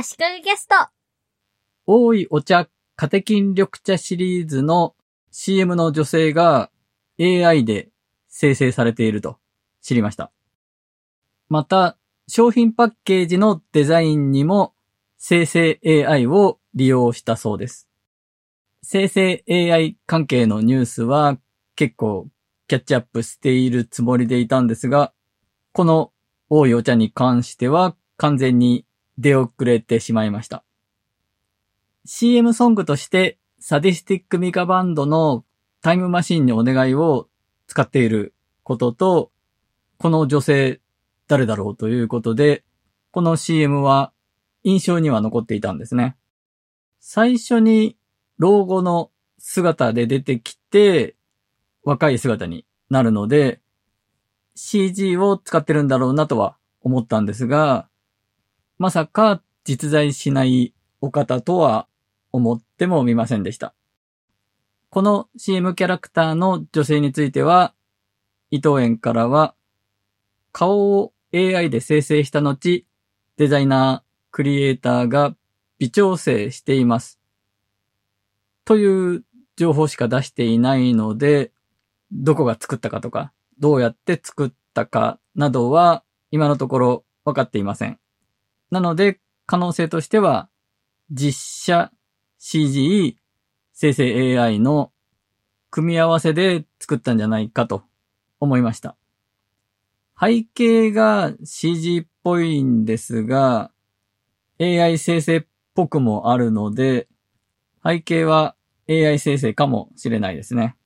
足利ゲスト。多いお茶カテキン緑茶シリーズの CM の女性が AI で生成されていると知りました。また、商品パッケージのデザインにも生成 AI を利用したそうです。生成 AI 関係のニュースは結構キャッチアップしているつもりでいたんですが、この多いお茶に関しては完全に出遅れてしまいました。CM ソングとしてサディスティックミカバンドのタイムマシンにお願いを使っていることと、この女性誰だろうということで、この CM は印象には残っていたんですね。最初に老後の姿で出てきて、若い姿になるので、CG を使ってるんだろうなとは思ったんですが、まさか実在しないお方とは思ってもみませんでした。この CM キャラクターの女性については、伊藤園からは、顔を AI で生成した後、デザイナー、クリエイターが微調整しています。という情報しか出していないので、どこが作ったかとか、どうやって作ったかなどは、今のところ分かっていません。なので、可能性としては、実写、CG、生成 AI の組み合わせで作ったんじゃないかと思いました。背景が CG っぽいんですが、AI 生成っぽくもあるので、背景は AI 生成かもしれないですね。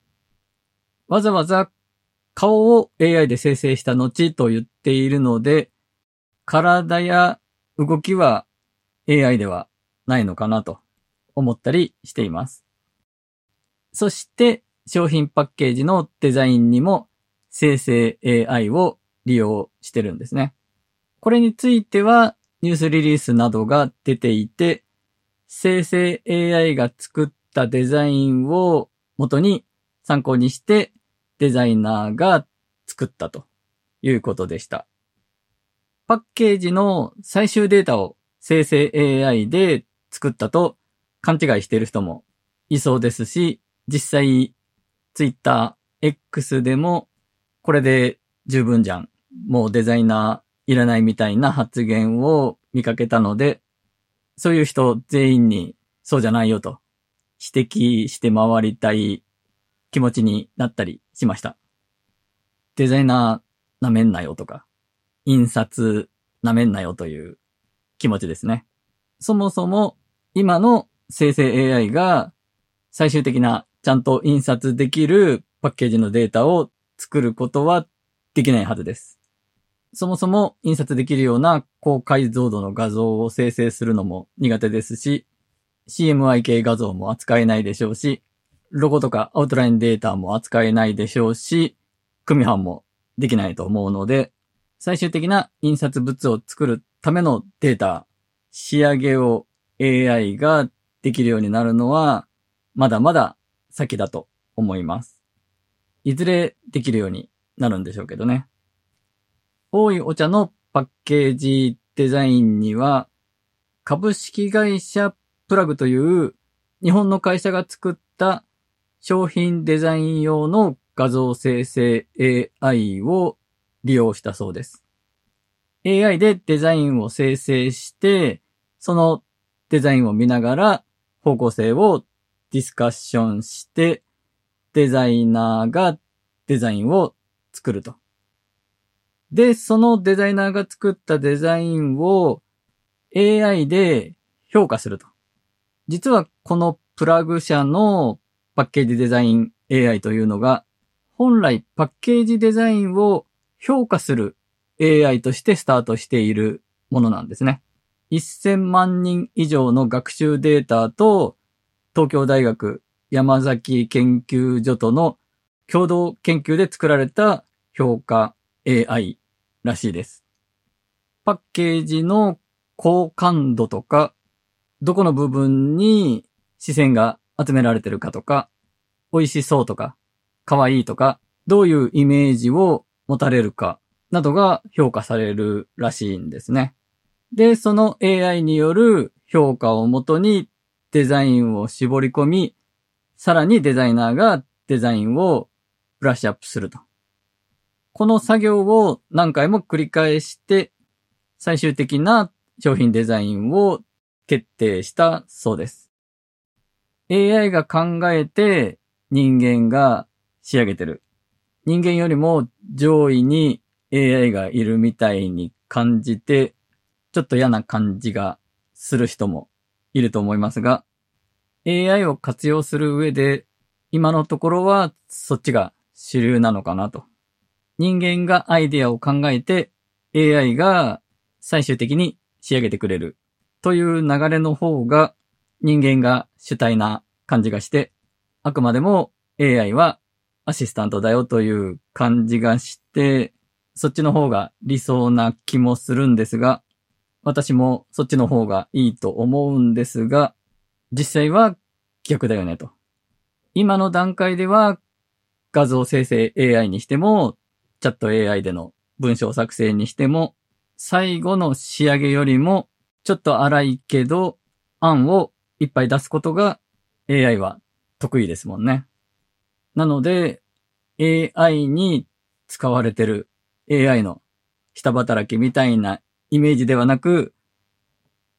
わざわざ顔を AI で生成した後と言っているので、体や動きは AI ではないのかなと思ったりしています。そして商品パッケージのデザインにも生成 AI を利用してるんですね。これについてはニュースリリースなどが出ていて、生成 AI が作ったデザインを元に参考にしてデザイナーが作ったということでした。パッケージの最終データを生成 AI で作ったと勘違いしてる人もいそうですし、実際 Twitter X でもこれで十分じゃん。もうデザイナーいらないみたいな発言を見かけたので、そういう人全員にそうじゃないよと指摘して回りたい気持ちになったりしました。デザイナー舐めんなよとか、印刷舐めんなよという気持ちですね。そもそも今の生成 AI が最終的なちゃんと印刷できるパッケージのデータを作ることはできないはずです。そもそも印刷できるような高解像度の画像を生成するのも苦手ですし、CMY 系画像も扱えないでしょうし、ロゴとかアウトラインデータも扱えないでしょうし、組版もできないと思うので、最終的な印刷物を作るためのデータ、仕上げを AI ができるようになるのは、まだまだ先だと思います。いずれできるようになるんでしょうけどね。多いお茶のパッケージデザインには、株式会社プラグという日本の会社が作った商品デザイン用の画像生成 AI を利用したそうです。AI でデザインを生成して、そのデザインを見ながら方向性をディスカッションして、デザイナーがデザインを作ると。で、そのデザイナーが作ったデザインを AI で評価すると。実はこのプラグ社のパッケージデザイン AI というのが、本来パッケージデザインを評価する AI としてスタートしているものなんですね。1000万人以上の学習データと、東京大学山崎研究所との共同研究で作られた評価 AI らしいです。パッケージの好感度とか、どこの部分に視線が集められてるかとか、美味しそうとか、可愛いとか、どういうイメージを持たれるかなどが評価されるらしいんですね。で、その AI による評価をもとにデザインを絞り込み、さらにデザイナーがデザインをブラッシュアップすると。この作業を何回も繰り返して、最終的な商品デザインを決定したそうです。AI が考えて人間が仕上げてる。人間よりも上位に AI がいるみたいに感じて、ちょっと嫌な感じがする人もいると思いますが、AI を活用する上で、今のところはそっちが主流なのかなと。人間がアイデアを考えて、AI が最終的に仕上げてくれるという流れの方が人間が主体な感じがして、あくまでも AI はアシスタントだよという感じがして、そっちの方が理想な気もするんですが、私もそっちの方がいいと思うんですが、実際は逆だよねと。今の段階では画像生成 AI にしても、チャット AI での文章作成にしても、最後の仕上げよりもちょっと荒いけど、案をいっぱい出すことが AI は得意ですもんね。なので、AI に使われてる AI の下働きみたいなイメージではなく、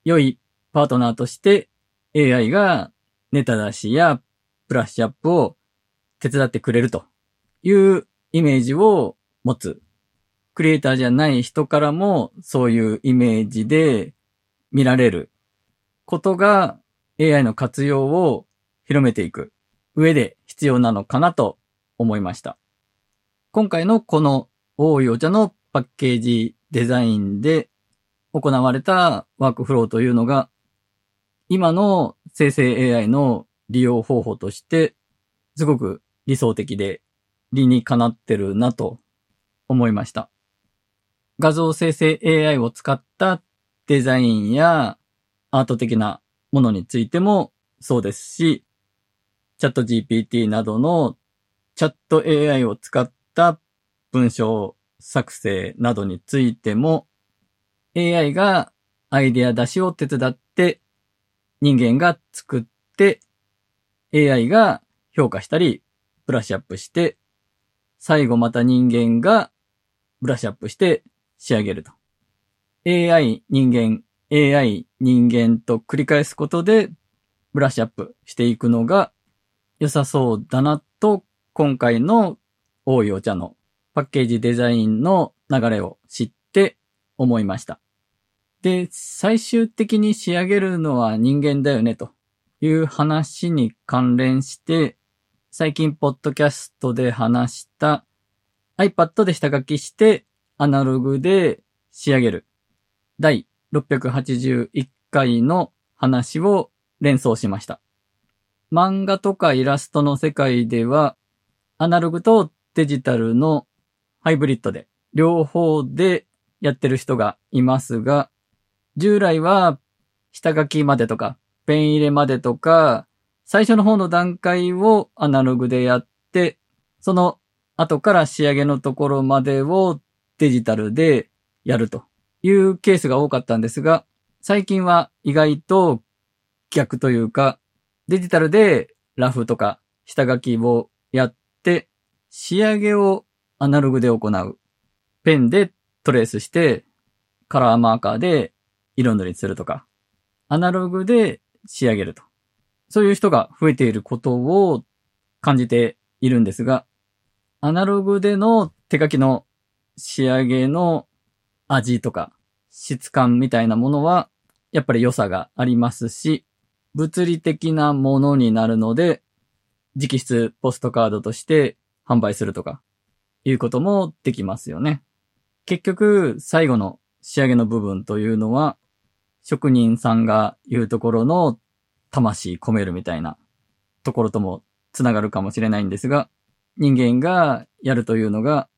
良いパートナーとして AI がネタ出しやブラッシュアップを手伝ってくれるというイメージを持つ。クリエイターじゃない人からもそういうイメージで見られることが AI の活用を広めていく上で必要なのかなと思いました。今回のこの大井お茶のパッケージデザインで行われたワークフローというのが、今の生成 AI の利用方法として、すごく理想的で理にかなってるなと思いました。画像生成 AI を使ったデザインやアート的なものについてもそうですし、チャット GPT などのチャット AI を使った文章作成などについても AI がアイデア出しを手伝って人間が作って AI が評価したりブラッシュアップして最後また人間がブラッシュアップして仕上げると。AI 人間、AI 人間と繰り返すことでブラッシュアップしていくのが良さそうだなと今回の大いお茶のパッケージデザインの流れを知って思いました。で、最終的に仕上げるのは人間だよねという話に関連して、最近ポッドキャストで話した iPad で下書きしてアナログで仕上げる第681回の話を連想しました。漫画とかイラストの世界ではアナログとデジタルのハイブリッドで、両方でやってる人がいますが、従来は下書きまでとか、ペン入れまでとか、最初の方の段階をアナログでやって、その後から仕上げのところまでをデジタルでやるというケースが多かったんですが、最近は意外と逆というか、デジタルでラフとか下書きをやって、仕上げをアナログで行う。ペンでトレースして、カラーマーカーで色塗りするとか、アナログで仕上げると。そういう人が増えていることを感じているんですが、アナログでの手書きの仕上げの味とか質感みたいなものは、やっぱり良さがありますし、物理的なものになるので、直筆ポストカードとして販売するとか、いうこともできますよね。結局、最後の仕上げの部分というのは、職人さんが言うところの魂込めるみたいなところともつながるかもしれないんですが、人間がやるというのが、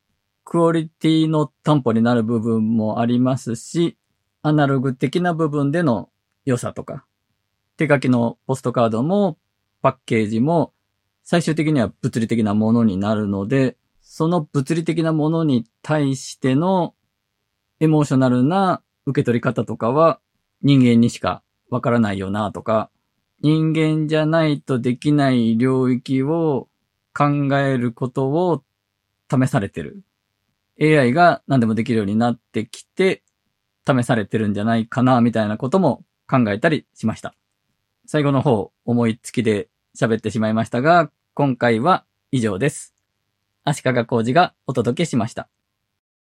クオリティの担保になる部分もありますし、アナログ的な部分での良さとか、手書きのポストカードもパッケージも最終的には物理的なものになるので、その物理的なものに対してのエモーショナルな受け取り方とかは人間にしかわからないよなとか、人間じゃないとできない領域を考えることを試されてる。AI が何でもできるようになってきて、試されてるんじゃないかな、みたいなことも考えたりしました。最後の方、思いつきで喋ってしまいましたが、今回は以上です。足利工事がお届けしました。